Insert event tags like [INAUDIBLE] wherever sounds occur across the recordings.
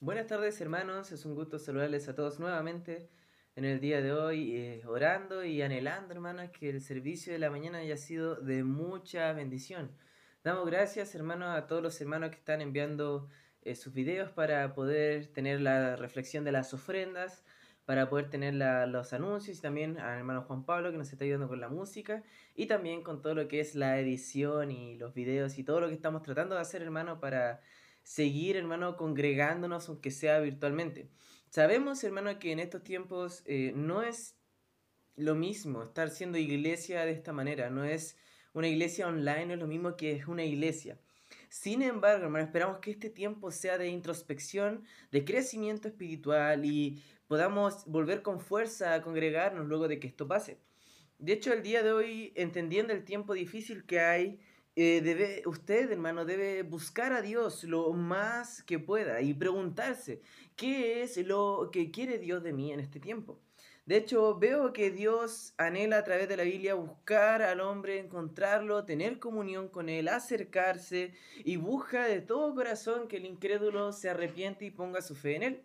Buenas tardes hermanos, es un gusto saludarles a todos nuevamente en el día de hoy, eh, orando y anhelando hermanos que el servicio de la mañana haya sido de mucha bendición. Damos gracias hermanos a todos los hermanos que están enviando eh, sus videos para poder tener la reflexión de las ofrendas, para poder tener los anuncios y también al hermano Juan Pablo que nos está ayudando con la música y también con todo lo que es la edición y los videos y todo lo que estamos tratando de hacer, hermano, para seguir, hermano, congregándonos aunque sea virtualmente. Sabemos, hermano, que en estos tiempos eh, no es lo mismo estar siendo iglesia de esta manera, no es una iglesia online, no es lo mismo que es una iglesia. Sin embargo, hermano, esperamos que este tiempo sea de introspección, de crecimiento espiritual y podamos volver con fuerza a congregarnos luego de que esto pase. De hecho, el día de hoy, entendiendo el tiempo difícil que hay, eh, debe, usted, hermano, debe buscar a Dios lo más que pueda y preguntarse, ¿qué es lo que quiere Dios de mí en este tiempo? De hecho, veo que Dios anhela a través de la Biblia buscar al hombre, encontrarlo, tener comunión con él, acercarse y busca de todo corazón que el incrédulo se arrepiente y ponga su fe en él.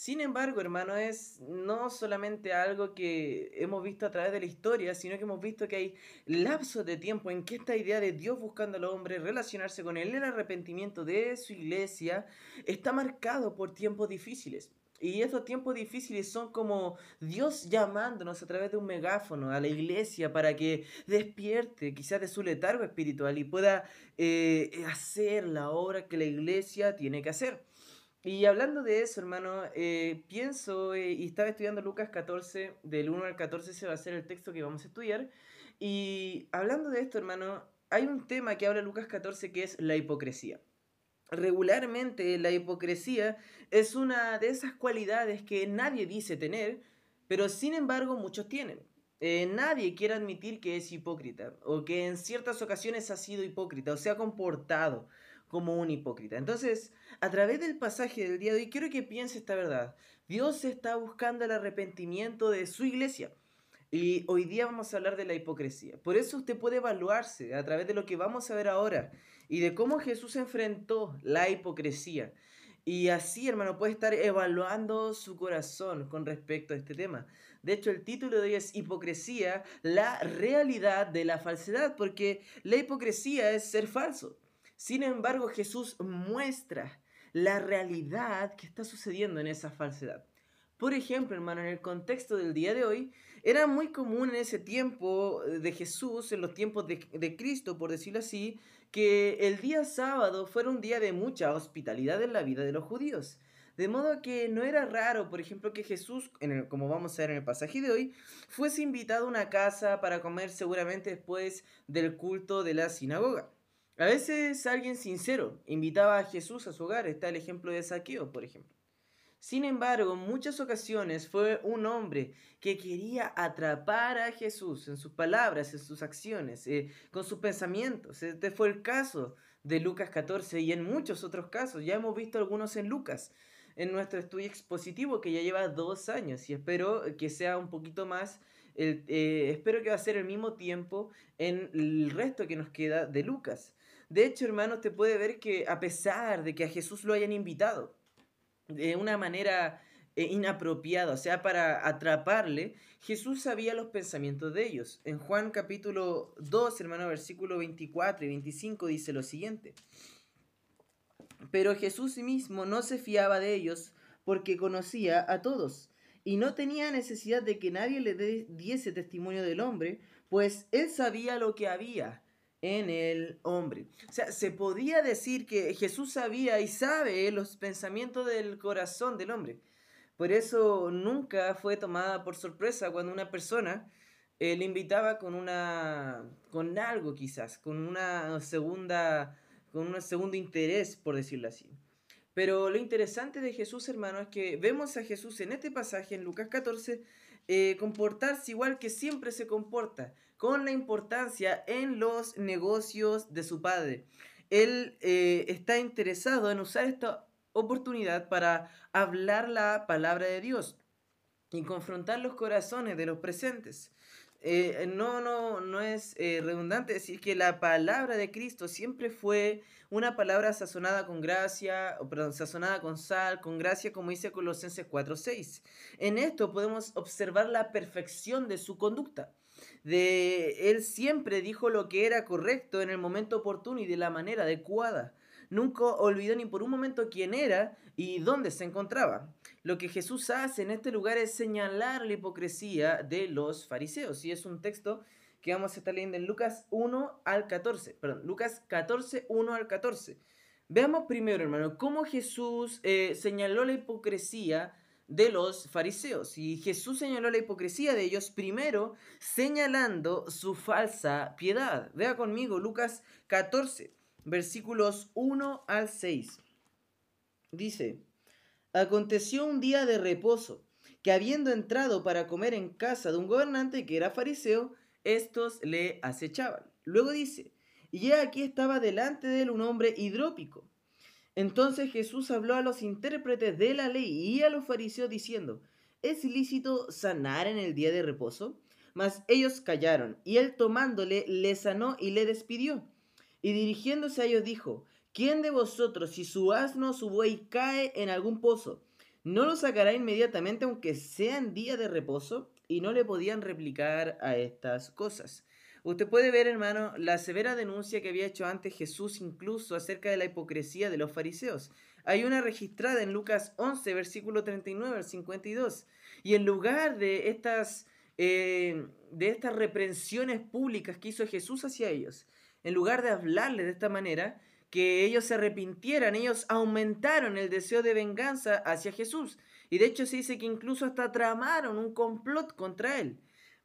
Sin embargo, hermano, es no solamente algo que hemos visto a través de la historia, sino que hemos visto que hay lapsos de tiempo en que esta idea de Dios buscando al hombre, relacionarse con él, el arrepentimiento de su iglesia, está marcado por tiempos difíciles. Y esos tiempos difíciles son como Dios llamándonos a través de un megáfono a la iglesia para que despierte quizás de su letargo espiritual y pueda eh, hacer la obra que la iglesia tiene que hacer. Y hablando de eso, hermano, eh, pienso, eh, y estaba estudiando Lucas 14, del 1 al 14 se va a ser el texto que vamos a estudiar. Y hablando de esto, hermano, hay un tema que habla Lucas 14 que es la hipocresía. Regularmente la hipocresía es una de esas cualidades que nadie dice tener, pero sin embargo muchos tienen. Eh, nadie quiere admitir que es hipócrita o que en ciertas ocasiones ha sido hipócrita o se ha comportado como un hipócrita. Entonces, a través del pasaje del día de hoy, quiero que piense esta verdad. Dios está buscando el arrepentimiento de su iglesia. Y hoy día vamos a hablar de la hipocresía. Por eso usted puede evaluarse a través de lo que vamos a ver ahora y de cómo Jesús enfrentó la hipocresía. Y así, hermano, puede estar evaluando su corazón con respecto a este tema. De hecho, el título de hoy es Hipocresía, la realidad de la falsedad, porque la hipocresía es ser falso. Sin embargo, Jesús muestra la realidad que está sucediendo en esa falsedad. Por ejemplo, hermano, en el contexto del día de hoy, era muy común en ese tiempo de Jesús, en los tiempos de, Cristo, por decirlo así, que el día sábado fuera un día de mucha hospitalidad en la vida de los judíos. De modo que no era raro, por ejemplo, que Jesús, como vamos a ver en el pasaje de hoy, fuese invitado a una casa para comer seguramente después del culto de la sinagoga. A veces alguien sincero invitaba a Jesús a su hogar. Está el ejemplo de Saqueo, por ejemplo. Sin embargo, en muchas ocasiones fue un hombre que quería atrapar a Jesús en sus palabras, en sus acciones, eh, con sus pensamientos. Este fue el caso de Lucas 14 y en muchos otros casos. Ya hemos visto algunos en Lucas, en nuestro estudio expositivo que ya lleva dos años y espero que sea un poquito más, eh, espero que va a ser el mismo tiempo en el resto que nos queda de Lucas. De hecho, hermanos, te puede ver que a pesar de que a Jesús lo hayan invitado de una manera eh, inapropiada, o sea, para atraparle, Jesús sabía los pensamientos de ellos. En Juan capítulo 2, hermano, versículo 24 y 25 dice lo siguiente. Pero Jesús mismo no se fiaba de ellos porque conocía a todos y no tenía necesidad de que nadie le diese testimonio del hombre, pues él sabía lo que había en el hombre. O sea, se podía decir que Jesús sabía y sabe los pensamientos del corazón del hombre. Por eso nunca fue tomada por sorpresa cuando una persona eh, le invitaba con una con algo quizás, con una segunda con un segundo interés, por decirlo así. Pero lo interesante de Jesús, hermano, es que vemos a Jesús en este pasaje, en Lucas 14, eh, comportarse igual que siempre se comporta, con la importancia en los negocios de su padre. Él eh, está interesado en usar esta oportunidad para hablar la palabra de Dios y confrontar los corazones de los presentes. eh, no, no, no es eh, redundante decir que la palabra de Cristo siempre fue una palabra sazonada con gracia, o perdón, sazonada con sal, con gracia, como dice Colosenses 4:6. En esto podemos observar la perfección de su conducta. De él siempre dijo lo que era correcto en el momento oportuno y de la manera adecuada. Nunca olvidó ni por un momento quién era y dónde se encontraba. Lo que Jesús hace en este lugar es señalar la hipocresía de los fariseos. Y es un texto que vamos a estar leyendo en Lucas 1 al 14. Perdón, Lucas 14, 1 al 14. Veamos primero, hermano, cómo Jesús eh, señaló la hipocresía de los fariseos. Y Jesús señaló la hipocresía de ellos primero señalando su falsa piedad. Vea conmigo Lucas 14, versículos 1 al 6. Dice, aconteció un día de reposo, que habiendo entrado para comer en casa de un gobernante que era fariseo, estos le acechaban. Luego dice, y aquí estaba delante de él un hombre hidrópico. Entonces Jesús habló a los intérpretes de la ley y a los fariseos diciendo, ¿es lícito sanar en el día de reposo? Mas ellos callaron, y él tomándole le sanó y le despidió. Y dirigiéndose a ellos dijo, ¿quién de vosotros, si su asno o su buey cae en algún pozo, no lo sacará inmediatamente aunque sea en día de reposo? Y no le podían replicar a estas cosas. Usted puede ver, hermano, la severa denuncia que había hecho antes Jesús incluso acerca de la hipocresía de los fariseos. Hay una registrada en Lucas 11, versículo 39 al 52. Y en lugar de estas, eh, de estas reprensiones públicas que hizo Jesús hacia ellos, en lugar de hablarle de esta manera, que ellos se arrepintieran, ellos aumentaron el deseo de venganza hacia Jesús. Y de hecho se dice que incluso hasta tramaron un complot contra él.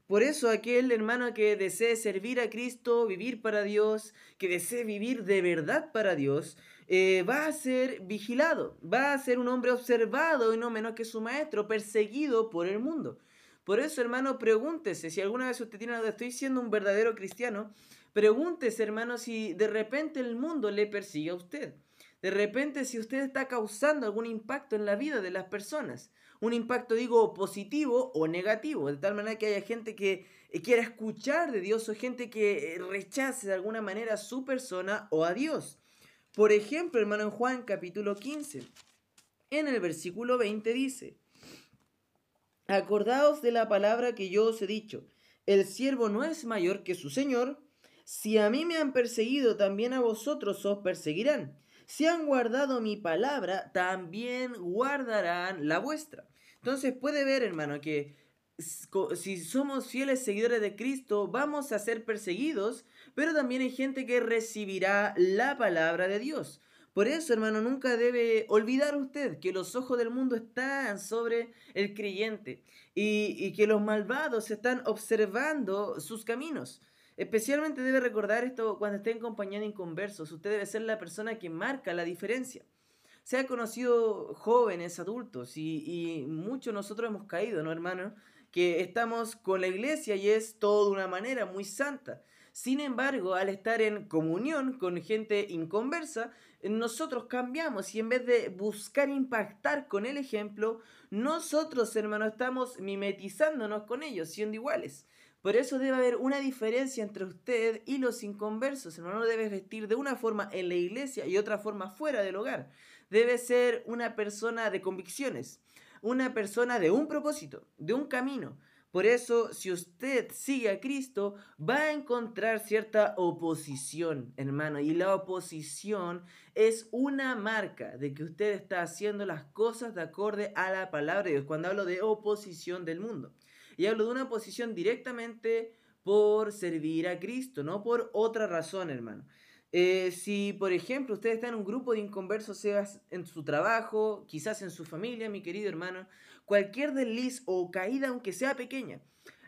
Por eso aquel hermano que desee servir a Cristo, vivir para Dios, que desee vivir de verdad para Dios, eh, va a ser vigilado, va a ser un hombre observado y no menos que su maestro, perseguido por el mundo. Por eso, hermano, pregúntese si alguna vez usted tiene estoy siendo un verdadero cristiano, Pregúntese, hermano, si de repente el mundo le persigue a usted. De repente, si usted está causando algún impacto en la vida de las personas. Un impacto, digo, positivo o negativo. De tal manera que haya gente que eh, quiera escuchar de Dios o gente que eh, rechace de alguna manera a su persona o a Dios. Por ejemplo, hermano, en Juan capítulo 15, en el versículo 20 dice, Acordaos de la palabra que yo os he dicho, el siervo no es mayor que su Señor, si a mí me han perseguido, también a vosotros os perseguirán. Si han guardado mi palabra, también guardarán la vuestra. Entonces puede ver, hermano, que si somos fieles seguidores de Cristo, vamos a ser perseguidos, pero también hay gente que recibirá la palabra de Dios. Por eso, hermano, nunca debe olvidar usted que los ojos del mundo están sobre el creyente y, y que los malvados están observando sus caminos. Especialmente debe recordar esto cuando esté en compañía de inconversos. Usted debe ser la persona que marca la diferencia. Se ha conocido jóvenes, adultos, y, muchos nosotros hemos caído, ¿no, hermano? Que estamos con la iglesia y es todo de una manera muy santa. Sin embargo, al estar en comunión con gente inconversa, nosotros cambiamos y en vez de buscar impactar con el ejemplo, nosotros, hermano, estamos mimetizándonos con ellos, siendo iguales. Por eso debe haber una diferencia entre usted y los inconversos. Hermano, no debes vestir de una forma en la iglesia y otra forma fuera del hogar. Debe ser una persona de convicciones, una persona de un propósito, de un camino. Por eso, si usted sigue a Cristo, va a encontrar cierta oposición, hermano. Y la oposición es una marca de que usted está haciendo las cosas de acorde a la palabra de Dios. Cuando hablo de oposición del mundo. Y hablo de una posición directamente por servir a Cristo, no por otra razón, hermano. Eh, si, por ejemplo, usted está en un grupo de inconversos, sea en su trabajo, quizás en su familia, mi querido hermano, cualquier desliz o caída, aunque sea pequeña,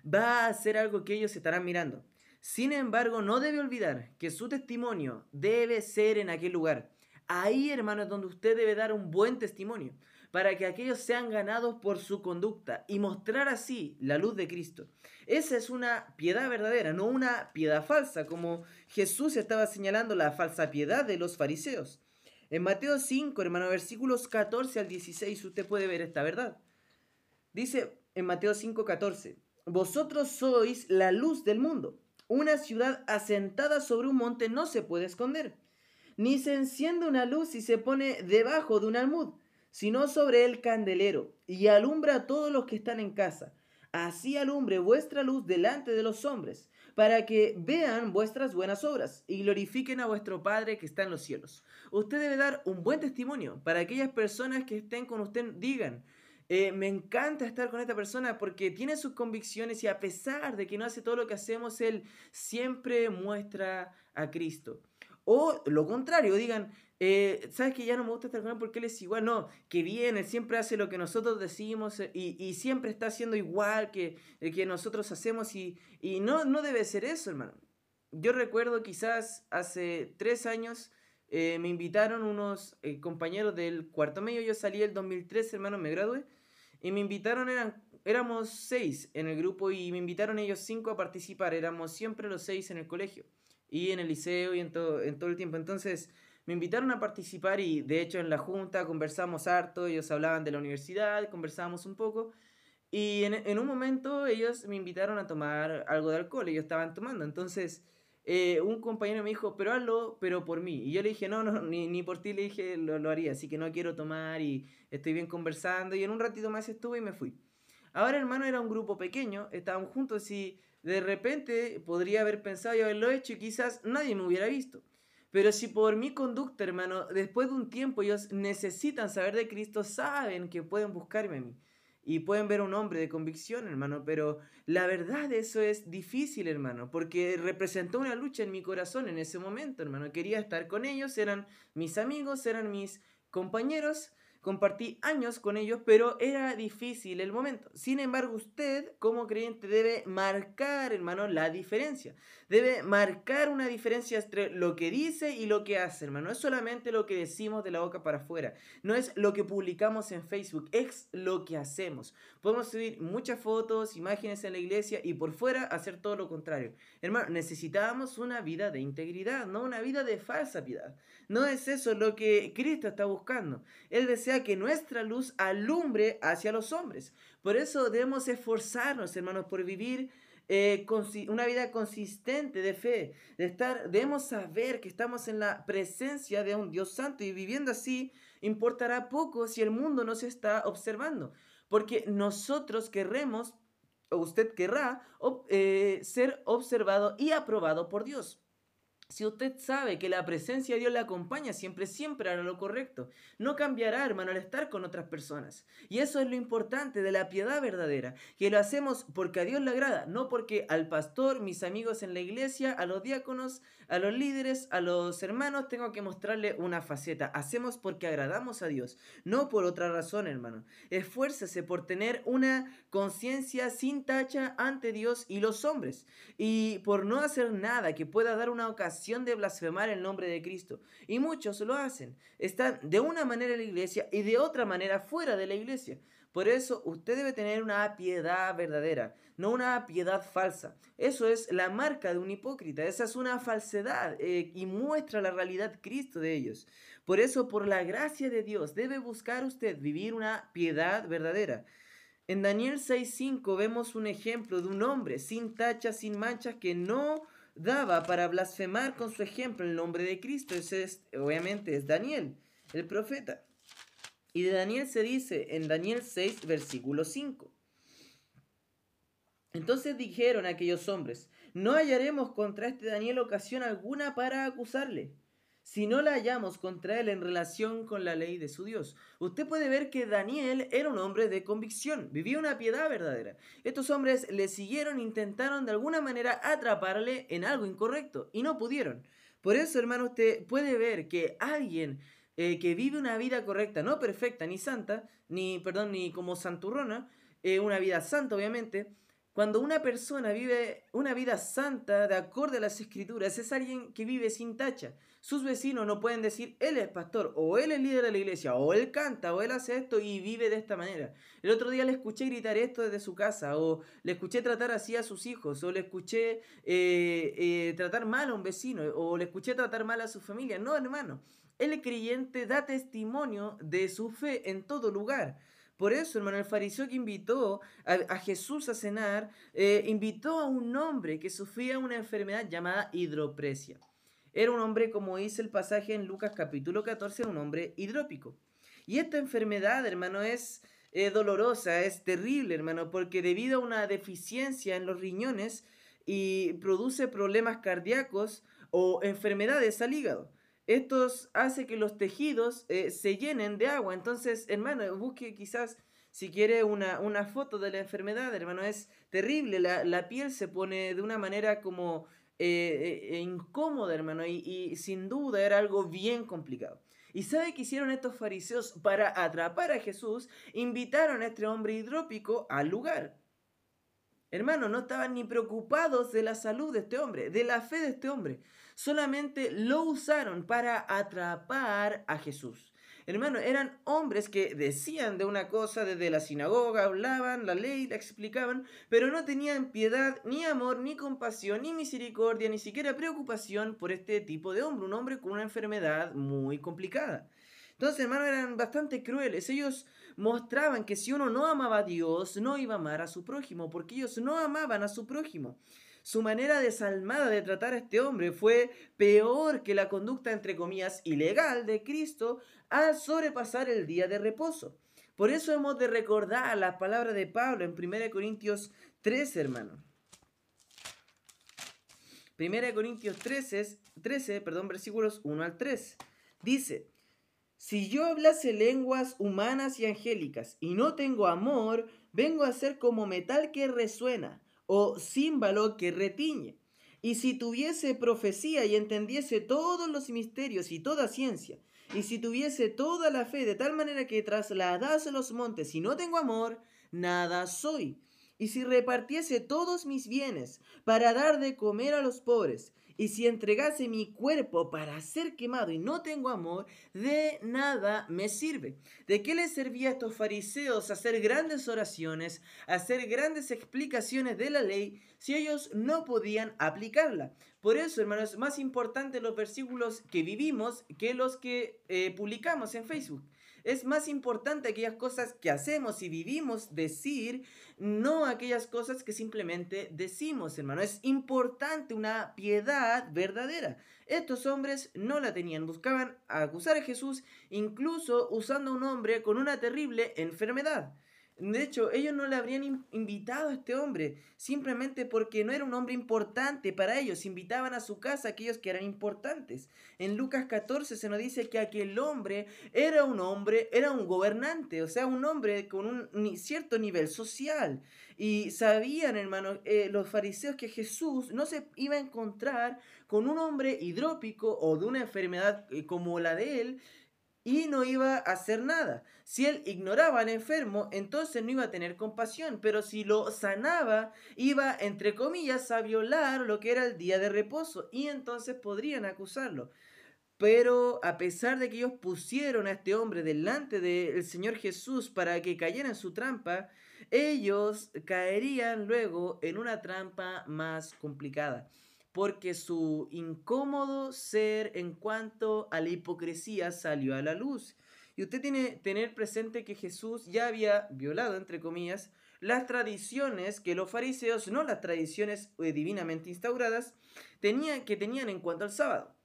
va a ser algo que ellos estarán mirando. Sin embargo, no debe olvidar que su testimonio debe ser en aquel lugar. Ahí, hermano, es donde usted debe dar un buen testimonio para que aquellos sean ganados por su conducta y mostrar así la luz de Cristo. Esa es una piedad verdadera, no una piedad falsa, como Jesús estaba señalando la falsa piedad de los fariseos. En Mateo 5, hermano, versículos 14 al 16, usted puede ver esta verdad. Dice en Mateo 5, 14, vosotros sois la luz del mundo. Una ciudad asentada sobre un monte no se puede esconder, ni se enciende una luz y se pone debajo de un almud, sino sobre el candelero, y alumbra a todos los que están en casa. Así alumbre vuestra luz delante de los hombres, para que vean vuestras buenas obras y glorifiquen a vuestro Padre que está en los cielos. Usted debe dar un buen testimonio para aquellas personas que estén con usted, digan, eh, me encanta estar con esta persona porque tiene sus convicciones y a pesar de que no hace todo lo que hacemos, él siempre muestra a Cristo. O lo contrario, digan, eh, ¿sabes que ya no me gusta estar con él porque él es igual? No, que bien, él siempre hace lo que nosotros decimos eh, y, siempre está haciendo igual que, que nosotros hacemos y, y no, no debe ser eso, hermano. Yo recuerdo quizás hace tres años me invitaron unos compañeros del cuarto medio, yo salí el 2003, hermano, me gradué y me invitaron, eran, éramos seis en el grupo y me invitaron ellos cinco a participar. Éramos siempre los seis en el colegio y en el liceo y en todo, el tiempo. Entonces me invitaron a participar y de hecho en la junta conversamos harto, ellos hablaban de la universidad, conversábamos un poco. Y en, un momento ellos me invitaron a tomar algo de alcohol, ellos estaban tomando. Entonces eh, un compañero me dijo, pero hazlo, pero por mí. Y yo le dije, no, no, ni, por ti le dije, lo, haría, así que no quiero tomar y estoy bien conversando. Y en un ratito más estuve y me fui. Ahora, hermano, era un grupo pequeño, estábamos juntos y de repente podría haber pensado y haberlo hecho y quizás nadie me hubiera visto. Pero si por mi conducta, hermano, después de un tiempo ellos necesitan saber de Cristo, saben que pueden buscarme a mí y pueden ver un hombre de convicción, hermano, pero la verdad eso es difícil, hermano, porque representó una lucha en mi corazón en ese momento, hermano. Quería estar con ellos, eran mis amigos, eran mis compañeros, Compartí años con ellos, pero era difícil el momento. Sin embargo, usted como creyente debe marcar, hermano, la diferencia. Debe marcar una diferencia entre lo que dice y lo que hace, hermano. No es solamente lo que decimos de la boca para afuera. No es lo que publicamos en Facebook. Es lo que hacemos. Podemos subir muchas fotos, imágenes en la iglesia y por fuera hacer todo lo contrario. Hermano, necesitamos una vida de integridad, no una vida de falsa piedad. No es eso lo que Cristo está buscando. Él desea que nuestra luz alumbre hacia los hombres. Por eso debemos esforzarnos, hermanos, por vivir eh, una vida consistente de fe, de estar, debemos saber que estamos en la presencia de un Dios santo y viviendo así importará poco si el mundo nos está observando, porque nosotros querremos, o usted querrá, eh, ser observado y aprobado por Dios. Si usted sabe que la presencia de Dios le acompaña siempre, siempre hará lo correcto. No cambiará, hermano, al estar con otras personas. Y eso es lo importante de la piedad verdadera, que lo hacemos porque a Dios le agrada, no porque al pastor, mis amigos en la iglesia, a los diáconos, a los líderes, a los hermanos, tengo que mostrarle una faceta. Hacemos porque agradamos a Dios, no por otra razón, hermano. Esfuércese por tener una conciencia sin tacha ante Dios y los hombres, y por no hacer nada que pueda dar una ocasión de blasfemar el nombre de Cristo. Y muchos lo hacen. Están de una manera en la iglesia y de otra manera fuera de la iglesia. Por eso usted debe tener una piedad verdadera, no una piedad falsa. Eso es la marca de un hipócrita, esa es una falsedad eh, y muestra la realidad Cristo de ellos. Por eso, por la gracia de Dios, debe buscar usted vivir una piedad verdadera. En Daniel 6.5 vemos un ejemplo de un hombre sin tachas, sin manchas, que no daba para blasfemar con su ejemplo el nombre de Cristo. Ese es, obviamente es Daniel, el profeta. Y de Daniel se dice en Daniel 6, versículo 5. Entonces dijeron aquellos hombres, no hallaremos contra este Daniel ocasión alguna para acusarle si no la hallamos contra él en relación con la ley de su Dios. Usted puede ver que Daniel era un hombre de convicción, vivía una piedad verdadera. Estos hombres le siguieron, intentaron de alguna manera atraparle en algo incorrecto y no pudieron. Por eso, hermano, usted puede ver que alguien eh, que vive una vida correcta, no perfecta ni santa, ni, perdón, ni como santurrona, eh, una vida santa obviamente, cuando una persona vive una vida santa de acorde a las escrituras, es alguien que vive sin tacha. Sus vecinos no pueden decir, él es pastor, o él es líder de la iglesia, o él canta, o él hace esto y vive de esta manera. El otro día le escuché gritar esto desde su casa, o le escuché tratar así a sus hijos, o le escuché eh, eh, tratar mal a un vecino, o le escuché tratar mal a su familia. No, hermano. El creyente da testimonio de su fe en todo lugar. Por eso, hermano, el fariseo que invitó a, Jesús a cenar, eh, invitó a un hombre que sufría una enfermedad llamada hidropresia. Era un hombre, como dice el pasaje en Lucas capítulo 14, un hombre hidrópico. Y esta enfermedad, hermano, es eh, dolorosa, es terrible, hermano, porque debido a una deficiencia en los riñones y produce problemas cardíacos o enfermedades al hígado. Esto hace que los tejidos eh, se llenen de agua. Entonces, hermano, busque quizás, si quiere, una, una foto de la enfermedad, hermano. Es terrible. La, piel se pone de una manera como eh, eh, incómoda, hermano. Y, y sin duda era algo bien complicado. ¿Y sabe qué hicieron estos fariseos para atrapar a Jesús? Invitaron a este hombre hidrópico al lugar. Hermano, no estaban ni preocupados de la salud de este hombre, de la fe de este hombre. Solamente lo usaron para atrapar a Jesús. Hermano, eran hombres que decían de una cosa desde la sinagoga, hablaban la ley, la explicaban, pero no tenían piedad, ni amor, ni compasión, ni misericordia, ni siquiera preocupación por este tipo de hombre, un hombre con una enfermedad muy complicada. Entonces, hermano, eran bastante crueles. Ellos mostraban que si uno no amaba a Dios, no iba a amar a su prójimo, porque ellos no amaban a su prójimo. Su manera desalmada de tratar a este hombre fue peor que la conducta, entre comillas, ilegal de Cristo al sobrepasar el día de reposo. Por eso hemos de recordar las palabras de Pablo en 1 Corintios 13, hermano. 1 Corintios 13, 13 perdón, versículos 1 al 3. Dice, si yo hablase lenguas humanas y angélicas y no tengo amor, vengo a ser como metal que resuena o címbalo que retiñe. Y si tuviese profecía y entendiese todos los misterios y toda ciencia, y si tuviese toda la fe de tal manera que trasladase los montes y no tengo amor, nada soy. Y si repartiese todos mis bienes para dar de comer a los pobres, y si entregase mi cuerpo para ser quemado y no tengo amor, de nada me sirve. ¿De qué les servía a estos fariseos hacer grandes oraciones, hacer grandes explicaciones de la ley, si ellos no podían aplicarla? Por eso, hermanos, es más importante los versículos que vivimos que los que eh, publicamos en Facebook. Es más importante aquellas cosas que hacemos y vivimos decir, no aquellas cosas que simplemente decimos, hermano. Es importante una piedad verdadera. Estos hombres no la tenían, buscaban acusar a Jesús incluso usando a un hombre con una terrible enfermedad. De hecho, ellos no le habrían invitado a este hombre, simplemente porque no era un hombre importante para ellos. Invitaban a su casa a aquellos que eran importantes. En Lucas 14 se nos dice que aquel hombre era un hombre, era un gobernante, o sea, un hombre con un cierto nivel social. Y sabían, hermano, eh, los fariseos que Jesús no se iba a encontrar con un hombre hidrópico o de una enfermedad eh, como la de él, y no iba a hacer nada. Si él ignoraba al enfermo, entonces no iba a tener compasión, pero si lo sanaba, iba, entre comillas, a violar lo que era el día de reposo y entonces podrían acusarlo. Pero a pesar de que ellos pusieron a este hombre delante del Señor Jesús para que cayera en su trampa, ellos caerían luego en una trampa más complicada porque su incómodo ser en cuanto a la hipocresía salió a la luz. Y usted tiene que tener presente que Jesús ya había violado, entre comillas, las tradiciones que los fariseos, no las tradiciones eh, divinamente instauradas, tenían, que tenían en cuanto al sábado.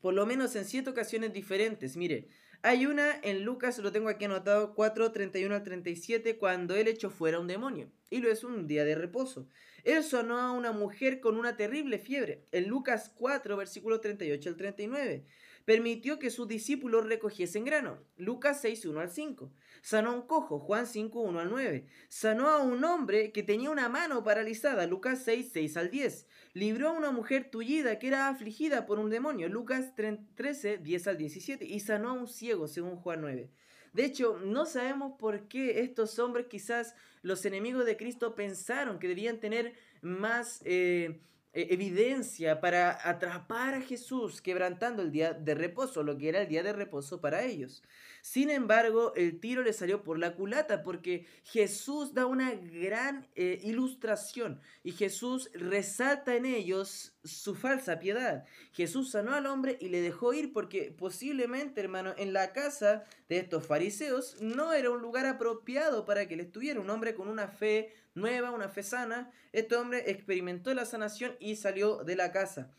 Por lo menos en siete ocasiones diferentes. Mire, hay una en Lucas, lo tengo aquí anotado, 4, 31 al 37, cuando él echó fuera un demonio. Y lo es un día de reposo. Él sonó a una mujer con una terrible fiebre. En Lucas 4, versículo 38 al 39. Permitió que sus discípulos recogiesen grano. Lucas 6, 1 al 5. Sanó a un cojo. Juan 5, 1 al 9. Sanó a un hombre que tenía una mano paralizada. Lucas 6, 6 al 10. Libró a una mujer tullida que era afligida por un demonio. Lucas 13, 10 al 17. Y sanó a un ciego, según Juan 9. De hecho, no sabemos por qué estos hombres, quizás los enemigos de Cristo, pensaron que debían tener más... Eh, evidencia para atrapar a Jesús quebrantando el día de reposo, lo que era el día de reposo para ellos. Sin embargo, el tiro le salió por la culata porque Jesús da una gran eh, ilustración y Jesús resalta en ellos su falsa piedad. Jesús sanó al hombre y le dejó ir porque posiblemente, hermano, en la casa de estos fariseos no era un lugar apropiado para que él estuviera. Un hombre con una fe nueva, una fe sana. Este hombre experimentó la sanación y salió de la casa.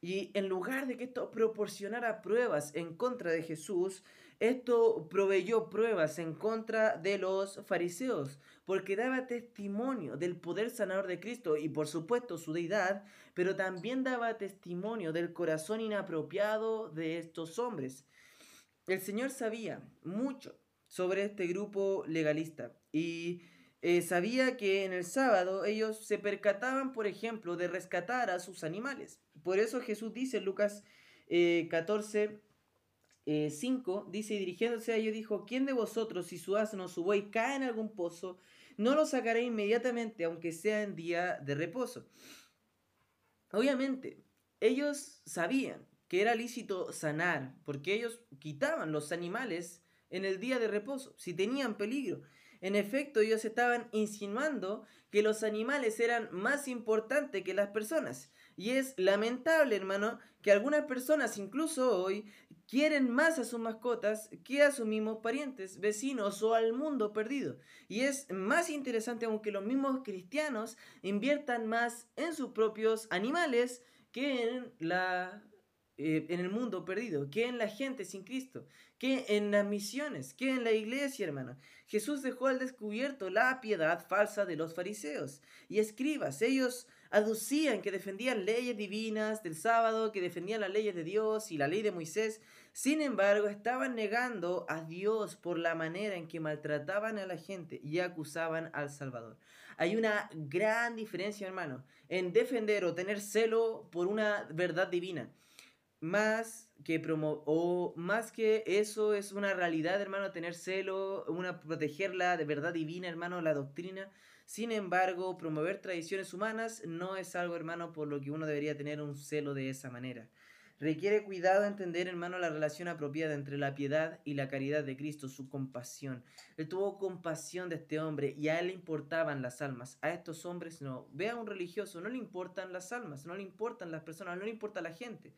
Y en lugar de que esto proporcionara pruebas en contra de Jesús, esto proveyó pruebas en contra de los fariseos, porque daba testimonio del poder sanador de Cristo y por supuesto su deidad, pero también daba testimonio del corazón inapropiado de estos hombres. El Señor sabía mucho sobre este grupo legalista y eh, sabía que en el sábado ellos se percataban, por ejemplo, de rescatar a sus animales. Por eso Jesús dice en Lucas 14, eh, 5, eh, dice, y dirigiéndose a ellos, dijo, ¿quién de vosotros, si su asno o su buey cae en algún pozo, no lo sacará inmediatamente, aunque sea en día de reposo? Obviamente, ellos sabían que era lícito sanar, porque ellos quitaban los animales en el día de reposo, si tenían peligro. En efecto, ellos estaban insinuando que los animales eran más importantes que las personas. Y es lamentable, hermano, que algunas personas, incluso hoy, quieren más a sus mascotas que a sus mismos parientes, vecinos o al mundo perdido. Y es más interesante aunque los mismos cristianos inviertan más en sus propios animales que en la eh, en el mundo perdido, que en la gente sin Cristo, que en las misiones, que en la iglesia, hermano. Jesús dejó al descubierto la piedad falsa de los fariseos y escribas. Ellos aducían que defendían leyes divinas del sábado, que defendían las leyes de Dios y la ley de Moisés. Sin embargo, estaban negando a Dios por la manera en que maltrataban a la gente y acusaban al Salvador. Hay una gran diferencia, hermano, en defender o tener celo por una verdad divina más que promo o más que eso es una realidad, hermano, tener celo, una protegerla de verdad divina, hermano, la doctrina. Sin embargo, promover tradiciones humanas no es algo, hermano, por lo que uno debería tener un celo de esa manera. Requiere cuidado entender, hermano, la relación apropiada entre la piedad y la caridad de Cristo, su compasión. Él tuvo compasión de este hombre y a él le importaban las almas. A estos hombres no. Ve a un religioso, no le importan las almas, no le importan las personas, no le importa la gente.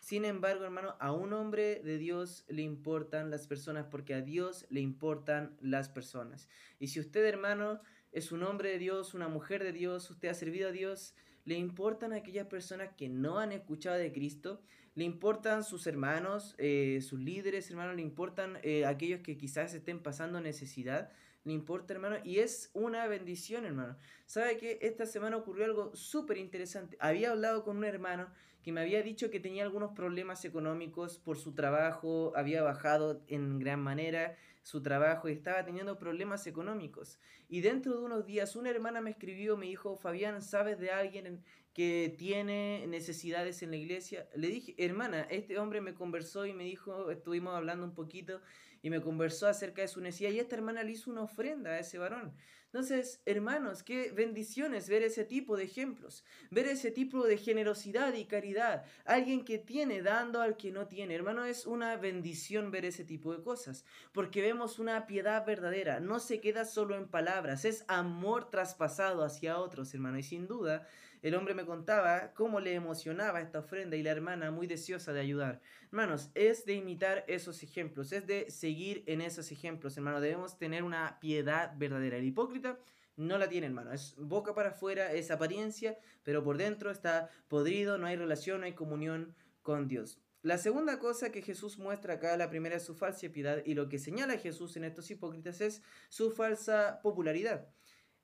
Sin embargo, hermano, a un hombre de Dios le importan las personas porque a Dios le importan las personas. Y si usted, hermano, es un hombre de Dios, una mujer de Dios, usted ha servido a Dios, le importan aquellas personas que no han escuchado de Cristo, le importan sus hermanos, eh, sus líderes, hermano, le importan eh, aquellos que quizás estén pasando necesidad, le importa, hermano, y es una bendición, hermano. ¿Sabe que esta semana ocurrió algo súper interesante? Había hablado con un hermano que me había dicho que tenía algunos problemas económicos por su trabajo, había bajado en gran manera su trabajo y estaba teniendo problemas económicos. Y dentro de unos días una hermana me escribió, me dijo, Fabián, ¿sabes de alguien que tiene necesidades en la iglesia? Le dije, hermana, este hombre me conversó y me dijo, estuvimos hablando un poquito y me conversó acerca de su necesidad y esta hermana le hizo una ofrenda a ese varón. Entonces, hermanos, qué bendiciones ver ese tipo de ejemplos, ver ese tipo de generosidad y caridad. Alguien que tiene dando al que no tiene. Hermano, es una bendición ver ese tipo de cosas, porque vemos una piedad verdadera. No se queda solo en palabras, es amor traspasado hacia otros, hermano. Y sin duda, el hombre me contaba cómo le emocionaba esta ofrenda y la hermana muy deseosa de ayudar. Hermanos, es de imitar esos ejemplos, es de seguir en esos ejemplos, hermano. Debemos tener una piedad verdadera. El hipócrita no la tiene, hermano. Es boca para afuera, es apariencia, pero por dentro está podrido, no hay relación, no hay comunión con Dios. La segunda cosa que Jesús muestra acá, la primera es su falsa piedad y lo que señala Jesús en estos hipócritas es su falsa popularidad.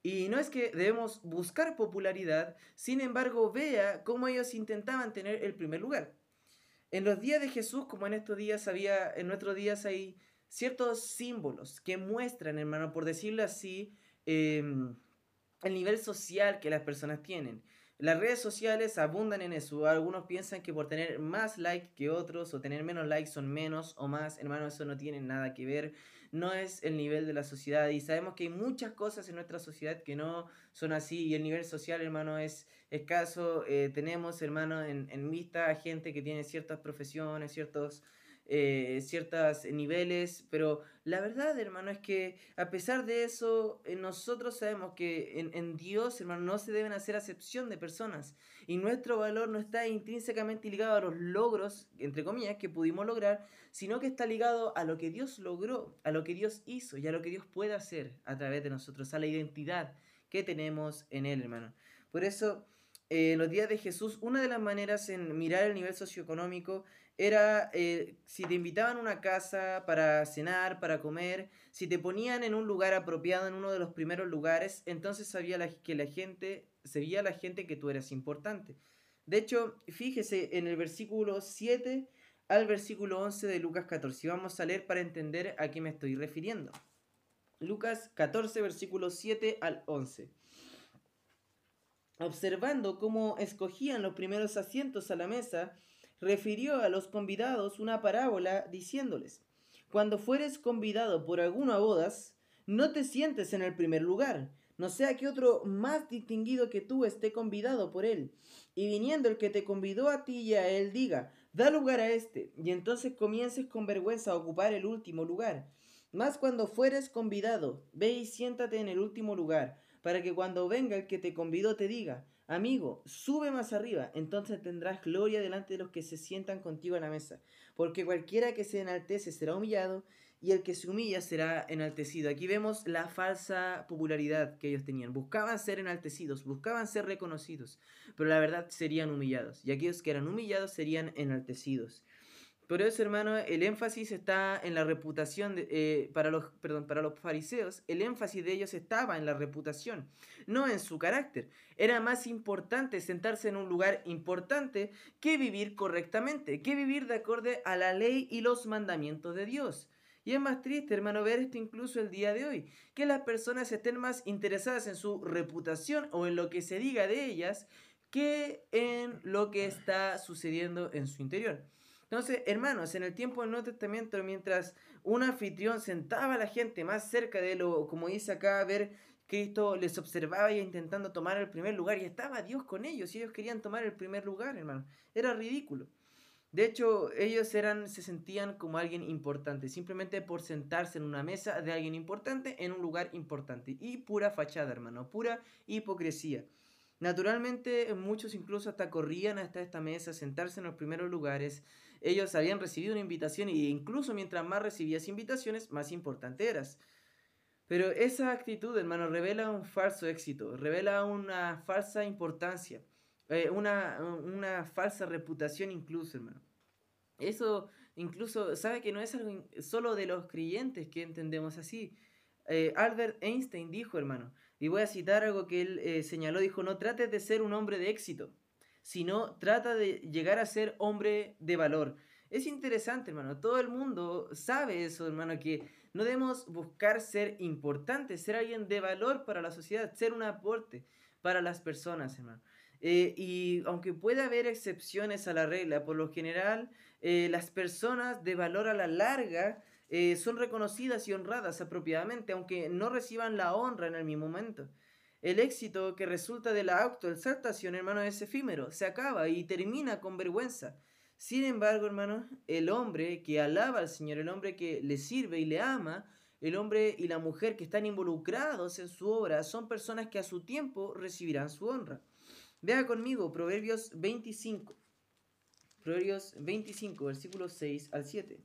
Y no es que debemos buscar popularidad, sin embargo, vea cómo ellos intentaban tener el primer lugar. En los días de Jesús, como en estos días había, en nuestros días hay ciertos símbolos que muestran, hermano, por decirlo así, em, el nivel social que las personas tienen. Las redes sociales abundan en eso. Algunos piensan que por tener más likes que otros o tener menos likes son menos o más. Hermano, eso no tiene nada que ver. No es el nivel de la sociedad. Y sabemos que hay muchas cosas en nuestra sociedad que no son así. Y el nivel social, hermano, es escaso. Eh, tenemos, hermano, en, en vista a gente que tiene ciertas profesiones, ciertos eh, ciertos niveles, pero la verdad, hermano, es que a pesar de eso, eh, nosotros sabemos que en, en, Dios, hermano, no se deben hacer acepción de personas y nuestro valor no está intrínsecamente ligado a los logros, entre comillas, que pudimos lograr, sino que está ligado a lo que Dios logró, a lo que Dios hizo y a lo que Dios puede hacer a través de nosotros, a la identidad que tenemos en Él, hermano. Por eso, eh, en los días de Jesús, una de las maneras en mirar el nivel socioeconómico era eh, si te invitaban a una casa para cenar, para comer, si te ponían en un lugar apropiado, en uno de los primeros lugares, entonces sabía la, que la gente, sabía la gente que tú eras importante. De hecho, fíjese en el versículo 7 al versículo 11 de Lucas 14. Vamos a leer para entender a qué me estoy refiriendo. Lucas 14, versículo 7 al 11. Observando cómo escogían los primeros asientos a la mesa, refirió a los convidados una parábola diciéndoles, Cuando fueres convidado por alguno a bodas, no te sientes en el primer lugar, no sea que otro más distinguido que tú esté convidado por él. Y viniendo el que te convidó a ti y a él diga, da lugar a este, y entonces comiences con vergüenza a ocupar el último lugar. Mas cuando fueres convidado, ve y siéntate en el último lugar, para que cuando venga el que te convidó te diga, Amigo, sube más arriba, entonces tendrás gloria delante de los que se sientan contigo a la mesa. Porque cualquiera que se enaltece será humillado, y el que se humilla será enaltecido. Aquí vemos la falsa popularidad que ellos tenían. Buscaban ser enaltecidos, buscaban ser reconocidos, pero la verdad serían humillados. Y aquellos que eran humillados serían enaltecidos. Por eso, hermano, el énfasis está en la reputación, de, eh, para, los, perdón, para los fariseos, el énfasis de ellos estaba en la reputación, no en su carácter. Era más importante sentarse en un lugar importante que vivir correctamente, que vivir de acorde a la ley y los mandamientos de Dios. Y es más triste, hermano, ver esto incluso el día de hoy, que las personas estén más interesadas en su reputación o en lo que se diga de ellas que en lo que está sucediendo en su interior. Entonces, hermanos, en el tiempo del Nuevo Testamento, mientras un anfitrión sentaba a la gente más cerca de lo, como dice acá, ver Cristo les observaba y intentando tomar el primer lugar y estaba Dios con ellos y ellos querían tomar el primer lugar, hermano. Era ridículo. De hecho, ellos eran, se sentían como alguien importante, simplemente por sentarse en una mesa de alguien importante en un lugar importante. Y pura fachada, hermano, pura hipocresía. Naturalmente, muchos incluso hasta corrían hasta esta mesa, sentarse en los primeros lugares, ellos habían recibido una invitación y incluso mientras más recibías invitaciones, más importante eras. Pero esa actitud, hermano, revela un falso éxito, revela una falsa importancia, eh, una, una falsa reputación incluso, hermano. Eso incluso, sabe que no es algo solo de los creyentes que entendemos así. Eh, Albert Einstein dijo, hermano, y voy a citar algo que él eh, señaló, dijo, no trates de ser un hombre de éxito, sino trata de llegar a ser hombre de valor. Es interesante, hermano. Todo el mundo sabe eso, hermano, que no debemos buscar ser importantes, ser alguien de valor para la sociedad, ser un aporte para las personas, hermano. Eh, y aunque pueda haber excepciones a la regla, por lo general, eh, las personas de valor a la larga eh, son reconocidas y honradas apropiadamente, aunque no reciban la honra en el mismo momento. El éxito que resulta de la autoexaltación, hermano, es efímero, se acaba y termina con vergüenza. Sin embargo, hermano, el hombre que alaba al Señor, el hombre que le sirve y le ama, el hombre y la mujer que están involucrados en su obra, son personas que a su tiempo recibirán su honra. Vea conmigo Proverbios 25. Proverbios 25, versículos 6 al 7.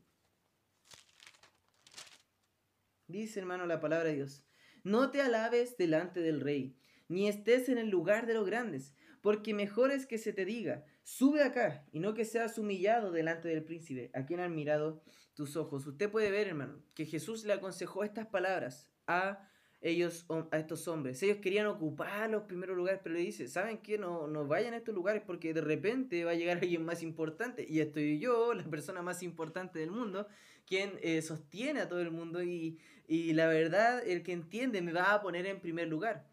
Dice, hermano, la palabra de Dios. No te alabes delante del rey, ni estés en el lugar de los grandes, porque mejor es que se te diga, sube acá, y no que seas humillado delante del príncipe, a quien han mirado tus ojos. Usted puede ver, hermano, que Jesús le aconsejó estas palabras a ellos, a estos hombres. Ellos querían ocupar los primeros lugares, pero le dice, ¿saben qué? No, no vayan a estos lugares porque de repente va a llegar [LAUGHS] alguien más importante. Y estoy yo, la persona más importante del mundo, quien eh, sostiene a todo el mundo y, y la verdad, el que entiende me va a poner en primer lugar.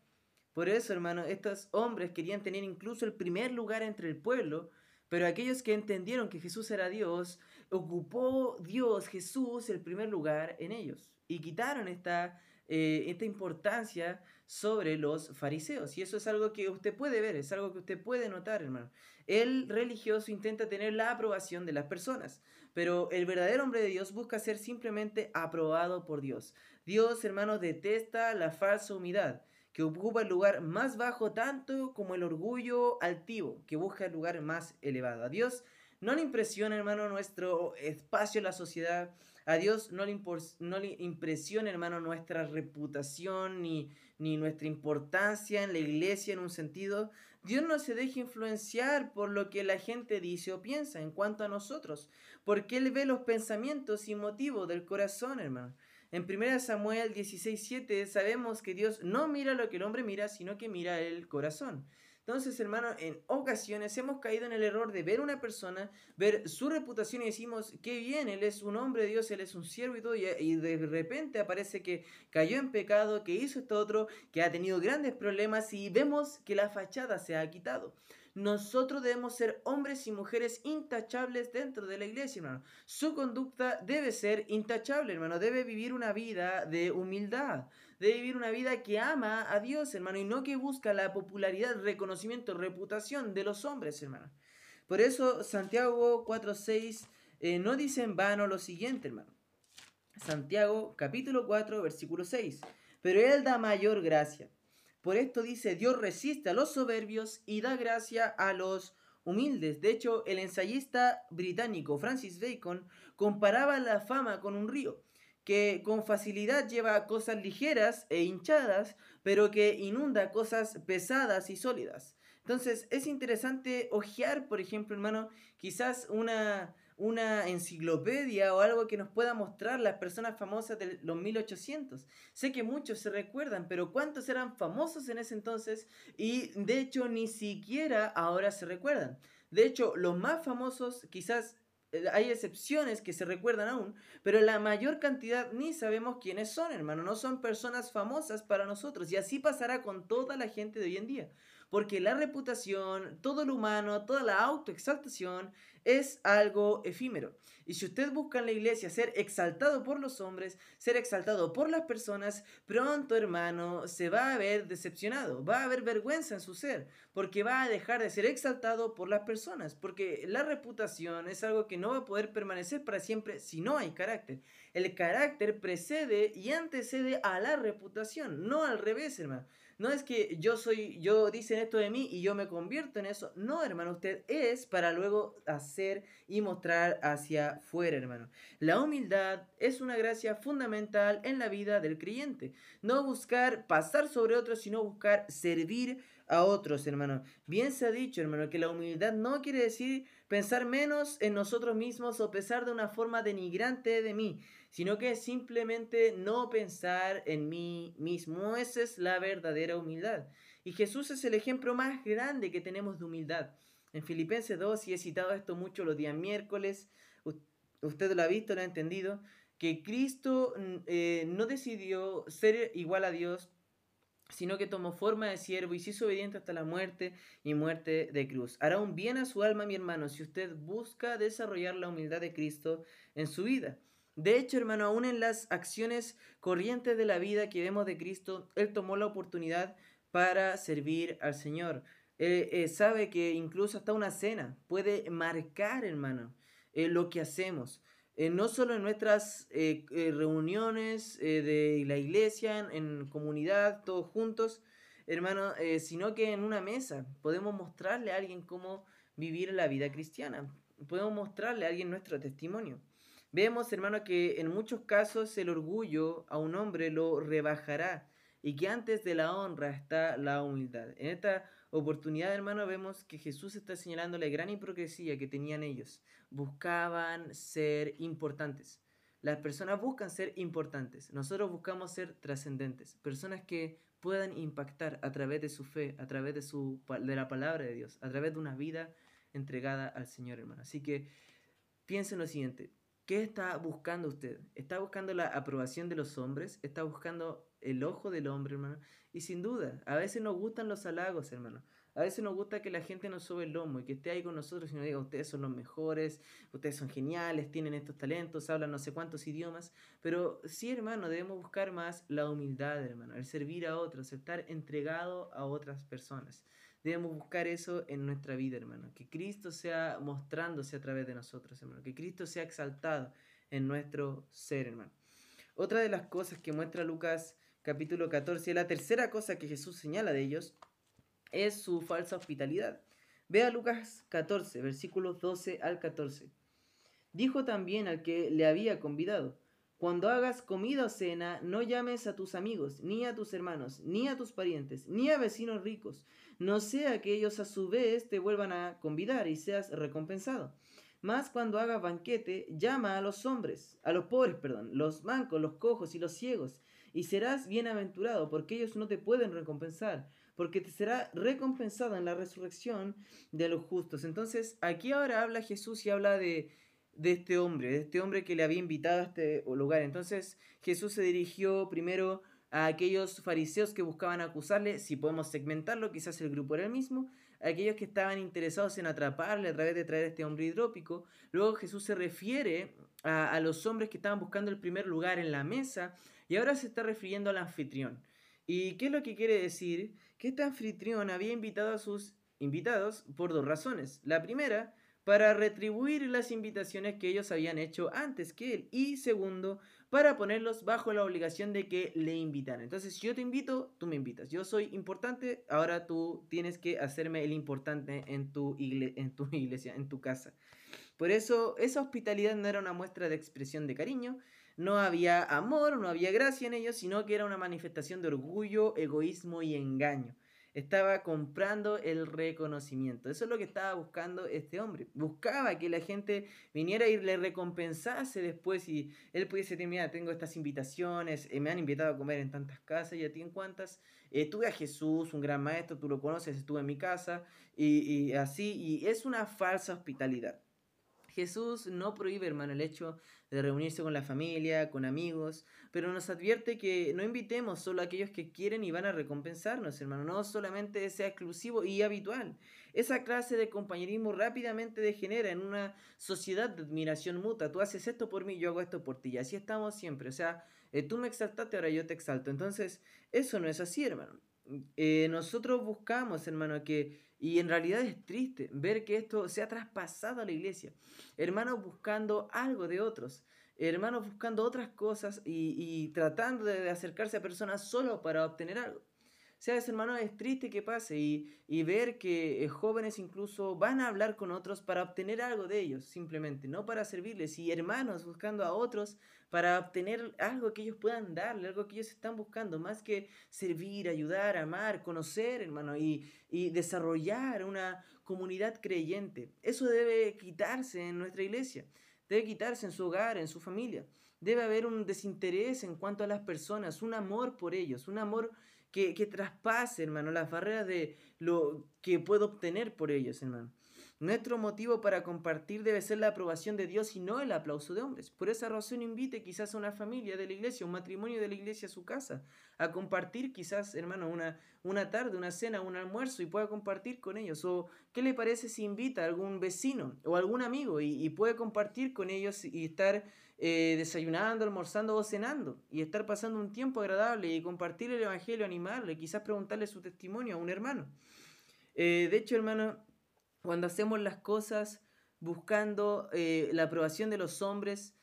Por eso, hermano, estos hombres querían tener incluso el primer lugar entre el pueblo, pero aquellos que entendieron que Jesús era Dios, ocupó Dios, Jesús, el primer lugar en ellos. Y quitaron esta, eh, esta importancia sobre los fariseos. Y eso es algo que usted puede ver, es algo que usted puede notar, hermano. El religioso intenta tener la aprobación de las personas, pero el verdadero hombre de Dios busca ser simplemente aprobado por Dios. Dios, hermano, detesta la falsa humildad que ocupa el lugar más bajo tanto como el orgullo altivo, que busca el lugar más elevado. A Dios no le impresiona, hermano, nuestro espacio en la sociedad. A Dios no le, no le impresiona, hermano, nuestra reputación ni, ni nuestra importancia en la iglesia en un sentido. Dios no se deja influenciar por lo que la gente dice o piensa en cuanto a nosotros, porque Él ve los pensamientos y motivos del corazón, hermano. En 1 Samuel 16:7 sabemos que Dios no mira lo que el hombre mira, sino que mira el corazón. Entonces, hermano, en ocasiones hemos caído en el error de ver una persona, ver su reputación y decimos, qué bien, él es un hombre de Dios, él es un siervo y todo, y, de repente aparece que cayó en pecado, que hizo esto otro, que ha tenido grandes problemas y vemos que la fachada se ha quitado. Nosotros debemos ser hombres y mujeres intachables dentro de la iglesia, hermano. Su conducta debe ser intachable, hermano. Debe vivir una vida de humildad. Debe vivir una vida que ama a Dios, hermano, y no que busca la popularidad, reconocimiento, reputación de los hombres, hermano. Por eso Santiago 4.6 eh, no dice en vano lo siguiente, hermano. Santiago capítulo 4, versículo 6. Pero Él da mayor gracia. Por esto dice, Dios resiste a los soberbios y da gracia a los humildes. De hecho, el ensayista británico Francis Bacon comparaba la fama con un río que con facilidad lleva cosas ligeras e hinchadas, pero que inunda cosas pesadas y sólidas. Entonces, es interesante ojear, por ejemplo, hermano, quizás una una enciclopedia o algo que nos pueda mostrar las personas famosas de los 1800. Sé que muchos se recuerdan, pero ¿cuántos eran famosos en ese entonces? Y de hecho ni siquiera ahora se recuerdan. De hecho, los más famosos quizás hay excepciones que se recuerdan aún, pero la mayor cantidad ni sabemos quiénes son, hermano. No son personas famosas para nosotros. Y así pasará con toda la gente de hoy en día. Porque la reputación, todo lo humano, toda la autoexaltación es algo efímero. Y si usted busca en la iglesia ser exaltado por los hombres, ser exaltado por las personas, pronto, hermano, se va a ver decepcionado, va a haber vergüenza en su ser, porque va a dejar de ser exaltado por las personas, porque la reputación es algo que no va a poder permanecer para siempre si no hay carácter. El carácter precede y antecede a la reputación, no al revés, hermano. No es que yo soy, yo dicen esto de mí y yo me convierto en eso. No, hermano, usted es para luego hacer y mostrar hacia fuera, hermano. La humildad es una gracia fundamental en la vida del creyente. No buscar pasar sobre otros, sino buscar servir a otros, hermano. Bien se ha dicho, hermano, que la humildad no quiere decir pensar menos en nosotros mismos o pensar de una forma denigrante de mí, sino que simplemente no pensar en mí mismo. Esa es la verdadera humildad. Y Jesús es el ejemplo más grande que tenemos de humildad. En Filipenses 2, y he citado esto mucho los días miércoles, usted lo ha visto, lo ha entendido, que Cristo mm, eh, no decidió ser igual a Dios, sino que tomó forma de siervo y se hizo obediente hasta la muerte y muerte de cruz. Hará un bien a su alma, mi hermano, si usted busca desarrollar la humildad de Cristo en su vida. De hecho, hermano, aún en las acciones corrientes de la vida que vemos de Cristo, Él tomó la oportunidad para servir al Señor. Eh, sabe que incluso hasta una cena puede marcar, hermano, eh, lo que hacemos. Eh, no solo en nuestras reuniones de la iglesia, en, comunidad, todos juntos, hermano, sino que en una mesa podemos mostrarle a alguien cómo vivir la vida cristiana. Podemos mostrarle a alguien nuestro testimonio. Vemos, hermano, que en muchos casos el orgullo a un hombre lo rebajará y que antes de la honra está la humildad. En esta oportunidad, hermano, vemos que Jesús está señalando la gran hipocresía que tenían ellos. Buscaban ser importantes. Las personas buscan ser importantes. Nosotros buscamos ser trascendentes. Personas que puedan impactar a través de su fe, a través de, su, la palabra de Dios, a través de una vida entregada al Señor, hermano. Así que piensen lo siguiente ¿Qué está buscando usted? ¿Está buscando la aprobación de los hombres? ¿Está buscando el ojo del hombre, hermano? Y sin duda, a veces nos gustan los halagos, hermano. A veces nos gusta que la gente nos sube el lomo y que esté ahí con nosotros y nos diga, ustedes son los mejores, ustedes son geniales, tienen estos talentos, hablan no sé cuántos idiomas. Pero sí, hermano, debemos buscar más la humildad, hermano, el servir a otros, el estar entregado a otras personas. Debemos buscar eso en nuestra vida, hermano. Que Cristo sea mostrándose a través de nosotros, hermano. Que Cristo sea exaltado en nuestro ser, hermano. Otra de las cosas que muestra Lucas capítulo 14, la tercera cosa que Jesús señala de ellos, es su falsa hospitalidad. Vea Lucas 14, versículos 12 al 14. Dijo también al que le había convidado, cuando hagas comida o cena, no llames a tus amigos, ni a tus hermanos, ni a tus parientes, ni a vecinos ricos, no sea que ellos a su vez te vuelvan a convidar y seas recompensado. Mas cuando hagas banquete, llama a los hombres, a los pobres, perdón, los mancos, los cojos y los ciegos, y serás bienaventurado, porque ellos no te pueden recompensar, porque te será recompensado en la resurrección de los justos. Entonces, aquí ahora habla Jesús y habla de de este hombre, de este hombre que le había invitado a este lugar. Entonces Jesús se dirigió primero a aquellos fariseos que buscaban acusarle, si podemos segmentarlo, quizás el grupo era el mismo, a aquellos que estaban interesados en atraparle a través de traer este hombre hidrópico. Luego Jesús se refiere a, a los hombres que estaban buscando el primer lugar en la mesa y ahora se está refiriendo al anfitrión. ¿Y qué es lo que quiere decir? Que este anfitrión había invitado a sus invitados por dos razones. La primera, para retribuir las invitaciones que ellos habían hecho antes que él. Y segundo, para ponerlos bajo la obligación de que le invitaran. Entonces, si yo te invito, tú me invitas. Yo soy importante, ahora tú tienes que hacerme el importante en tu, en tu [LAUGHS] iglesia, en tu casa. Por eso, esa hospitalidad no era una muestra de expresión de cariño, no había amor, no había gracia en ellos, sino que era una manifestación de orgullo, egoísmo y engaño estaba comprando el reconocimiento. Eso es lo que estaba buscando este hombre. Buscaba que la gente viniera y le recompensase después y él pudiese decir, mira, tengo estas invitaciones, eh, me han invitado a comer en tantas casas y a ti en cuántas. Eh, tuve a Jesús, un gran maestro, tú lo conoces, estuve en mi casa y, y así. Y es una falsa hospitalidad. Jesús no prohíbe, hermano, el hecho de reunirse con la familia, con amigos, pero nos advierte que no invitemos solo a aquellos que quieren y van a recompensarnos, hermano, no solamente sea exclusivo y habitual. Esa clase de compañerismo rápidamente degenera en una sociedad de admiración mutua. Tú haces esto por mí, yo hago esto por ti, y así estamos siempre. O sea, eh, tú me exaltaste, ahora yo te exalto. Entonces, eso no es así, hermano. Eh, nosotros buscamos, hermano, que, y en realidad es triste ver que esto se ha traspasado a la iglesia. Hermanos buscando algo de otros, hermanos buscando otras cosas y, y tratando de acercarse a personas solo para obtener algo. Sabes, hermano, es triste que pase y, ver que eh, jóvenes incluso van a hablar con otros para obtener algo de ellos, simplemente, no para servirles. Y hermanos buscando a otros para obtener algo que ellos puedan darle, algo que ellos están buscando, más que servir, ayudar, amar, conocer, hermano, y, y desarrollar una comunidad creyente. Eso debe quitarse en nuestra iglesia, debe quitarse en su hogar, en su familia. Debe haber un desinterés en cuanto a las personas, un amor por ellos, un amor que, que traspase, hermano, las barreras de lo que puedo obtener por ellos, hermano. Nuestro motivo para compartir debe ser la aprobación de Dios y no el aplauso de hombres. Por esa razón invite quizás a una familia de la iglesia, un matrimonio de la iglesia a su casa, a compartir quizás, hermano, una, una tarde, una cena, un almuerzo y pueda compartir con ellos. O qué le parece si invita a algún vecino o algún amigo y, y puede compartir con ellos y estar eh, desayunando, almorzando o cenando y estar pasando un tiempo agradable y compartir el Evangelio, animarle, quizás preguntarle su testimonio a un hermano. Eh, de hecho, hermano, cuando hacemos las cosas buscando eh, la aprobación de los hombres,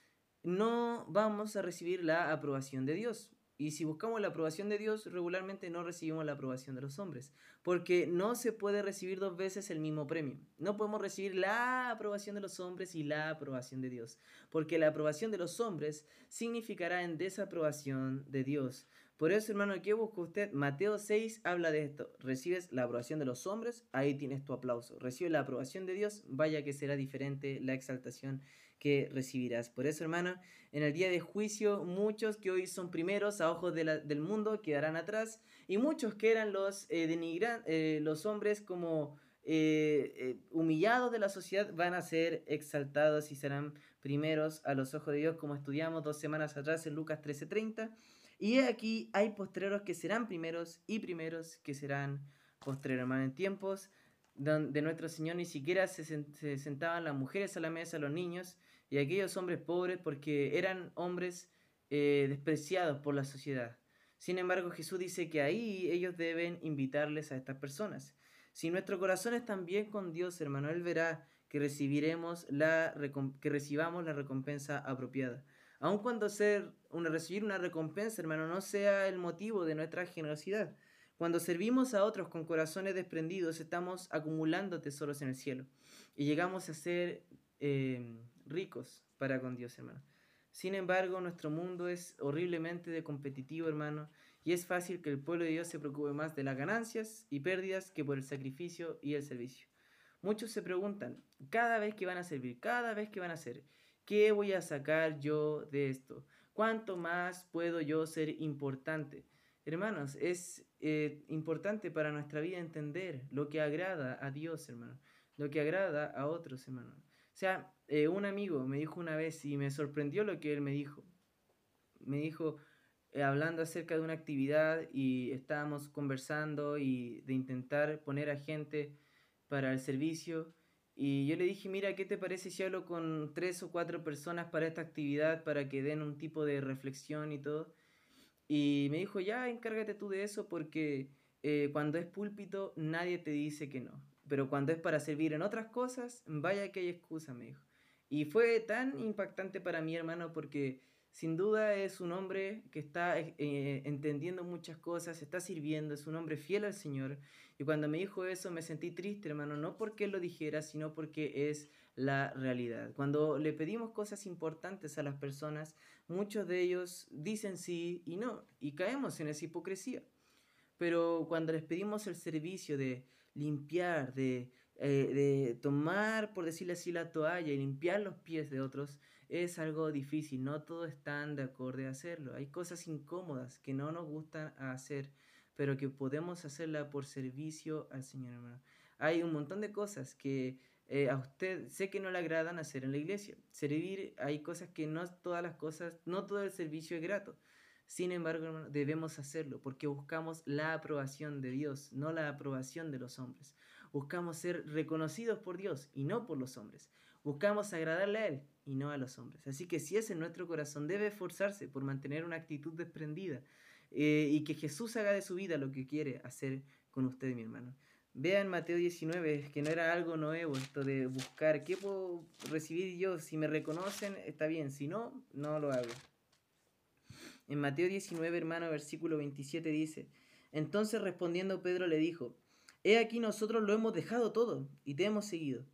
no vamos a recibir la aprobación de Dios. Y si buscamos la aprobación de Dios, regularmente no recibimos la aprobación de los hombres, porque no se puede recibir dos veces el mismo premio. No podemos recibir la aprobación de los hombres y la aprobación de Dios, porque la aprobación de los hombres significará en desaprobación de Dios. Por eso, hermano, ¿qué busca usted? Mateo 6 habla de esto. Recibes la aprobación de los hombres, ahí tienes tu aplauso. Recibes la aprobación de Dios, vaya que será diferente la exaltación que recibirás. Por eso, hermano, en el día de juicio, muchos que hoy son primeros a ojos del mundo quedarán atrás y muchos que eran los, eh, denigran, eh, los hombres como eh, humillados de la sociedad van a ser exaltados y serán primeros a los ojos de Dios, como estudiamos dos semanas atrás en Lucas 13:30. Y aquí hay postreros que serán primeros y primeros que serán postreros, hermano. En tiempos de nuestro Señor ni siquiera se, sentaban las mujeres a la mesa, los niños y aquellos hombres pobres porque eran hombres eh, despreciados por la sociedad. Sin embargo, Jesús dice que ahí ellos deben invitarles a estas personas. Si nuestro corazón está bien con Dios, hermano, Él verá que, recibiremos la, que recibamos la recompensa apropiada. Aun cuando ser una, recibir una recompensa, hermano, no sea el motivo de nuestra generosidad. Cuando servimos a otros con corazones desprendidos, estamos acumulando tesoros en el cielo y llegamos a ser eh, ricos para con Dios, hermano. Sin embargo, nuestro mundo es horriblemente competitivo, hermano, y es fácil que el pueblo de Dios se preocupe más de las ganancias y pérdidas que por el sacrificio y el servicio. Muchos se preguntan, cada vez que van a servir, cada vez que van a hacer, ¿qué voy a sacar yo de esto? ¿Cuánto más puedo yo ser importante? Hermanos, es eh, importante para nuestra vida entender lo que agrada a Dios, hermano, lo que agrada a otros, hermano. O sea, eh, un amigo me dijo una vez y me sorprendió lo que él me dijo. Me dijo, eh, hablando acerca de una actividad y estábamos conversando y de intentar poner a gente para el servicio. Y yo le dije, mira, ¿qué te parece si hablo con tres o cuatro personas para esta actividad, para que den un tipo de reflexión y todo? Y me dijo, ya, encárgate tú de eso porque eh, cuando es púlpito nadie te dice que no. Pero cuando es para servir en otras cosas, vaya que hay excusa, me dijo. Y fue tan impactante para mi hermano porque sin duda es un hombre que está eh, eh, entendiendo muchas cosas, está sirviendo, es un hombre fiel al Señor. Y cuando me dijo eso me sentí triste, hermano, no porque lo dijera, sino porque es la realidad. Cuando le pedimos cosas importantes a las personas, muchos de ellos dicen sí y no, y caemos en esa hipocresía. Pero cuando les pedimos el servicio de limpiar, de, eh, de tomar, por decirle así, la toalla y limpiar los pies de otros, es algo difícil, no todos están de acuerdo a hacerlo. Hay cosas incómodas que no nos gustan hacer, pero que podemos hacerla por servicio al Señor, hermano. Hay un montón de cosas que eh, a usted sé que no le agradan hacer en la iglesia. Servir, hay cosas que no todas las cosas, no todo el servicio es grato. Sin embargo, hermano, debemos hacerlo porque buscamos la aprobación de Dios, no la aprobación de los hombres. Buscamos ser reconocidos por Dios y no por los hombres. Buscamos agradarle a Él y no a los hombres. Así que si es en nuestro corazón, debe esforzarse por mantener una actitud desprendida eh, y que Jesús haga de su vida lo que quiere hacer con usted, mi hermano. Vean Mateo 19, que no era algo nuevo esto de buscar qué puedo recibir yo. Si me reconocen, está bien. Si no, no lo hago. En Mateo 19, hermano, versículo 27 dice, entonces respondiendo Pedro le dijo, He aquí nosotros lo hemos dejado todo y te hemos seguido.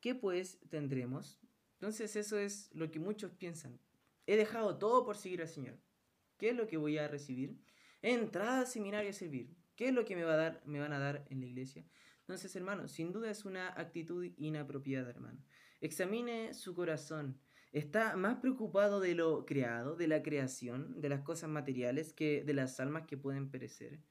¿qué pues tendremos? Entonces eso es lo que muchos piensan. He dejado todo por seguir al Señor. ¿Qué es lo que voy a recibir? Entrada al seminario a servir. ¿Qué es lo que me, va a dar, me van a dar en la iglesia? Entonces, hermano, sin duda es una actitud inapropiada, hermano. Examine su corazón. Está más preocupado de lo creado, de la creación, de las cosas materiales, que de las almas que pueden perecer.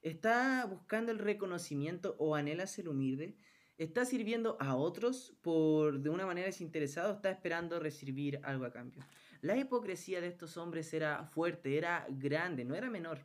Está buscando el reconocimiento o anhela ser humilde está sirviendo a otros por de una manera desinteresada o está esperando recibir algo a cambio. La hipocresía de estos hombres era fuerte, era grande, no era menor.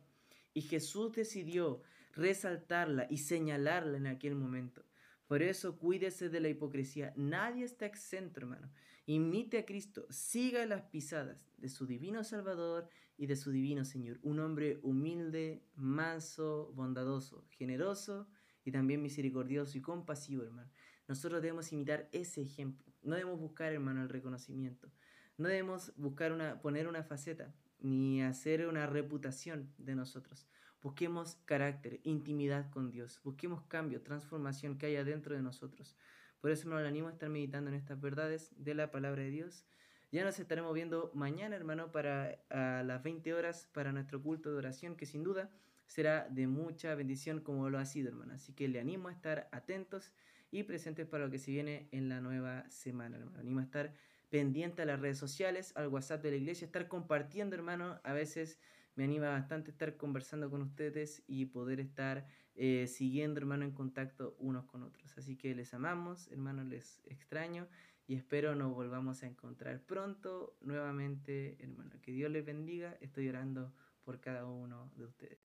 Y Jesús decidió resaltarla y señalarla en aquel momento. Por eso cuídese de la hipocresía. Nadie está exento, hermano. Imite a Cristo, siga las pisadas de su divino Salvador y de su divino Señor. Un hombre humilde, manso, bondadoso, generoso y también misericordioso y compasivo, hermano. Nosotros debemos imitar ese ejemplo. No debemos buscar, hermano, el reconocimiento. No debemos buscar una, poner una faceta ni hacer una reputación de nosotros. Busquemos carácter, intimidad con Dios. Busquemos cambio, transformación que haya dentro de nosotros. Por eso lo animo a estar meditando en estas verdades de la palabra de Dios. Ya nos estaremos viendo mañana, hermano, para a las 20 horas para nuestro culto de oración, que sin duda será de mucha bendición como lo ha sido, hermano. Así que le animo a estar atentos y presentes para lo que se viene en la nueva semana, hermano. Animo a estar pendiente a las redes sociales, al WhatsApp de la iglesia, estar compartiendo, hermano. A veces me anima bastante estar conversando con ustedes y poder estar eh, siguiendo, hermano, en contacto unos con otros. Así que les amamos, hermano, les extraño y espero nos volvamos a encontrar pronto nuevamente, hermano. Que Dios les bendiga. Estoy orando por cada uno de ustedes.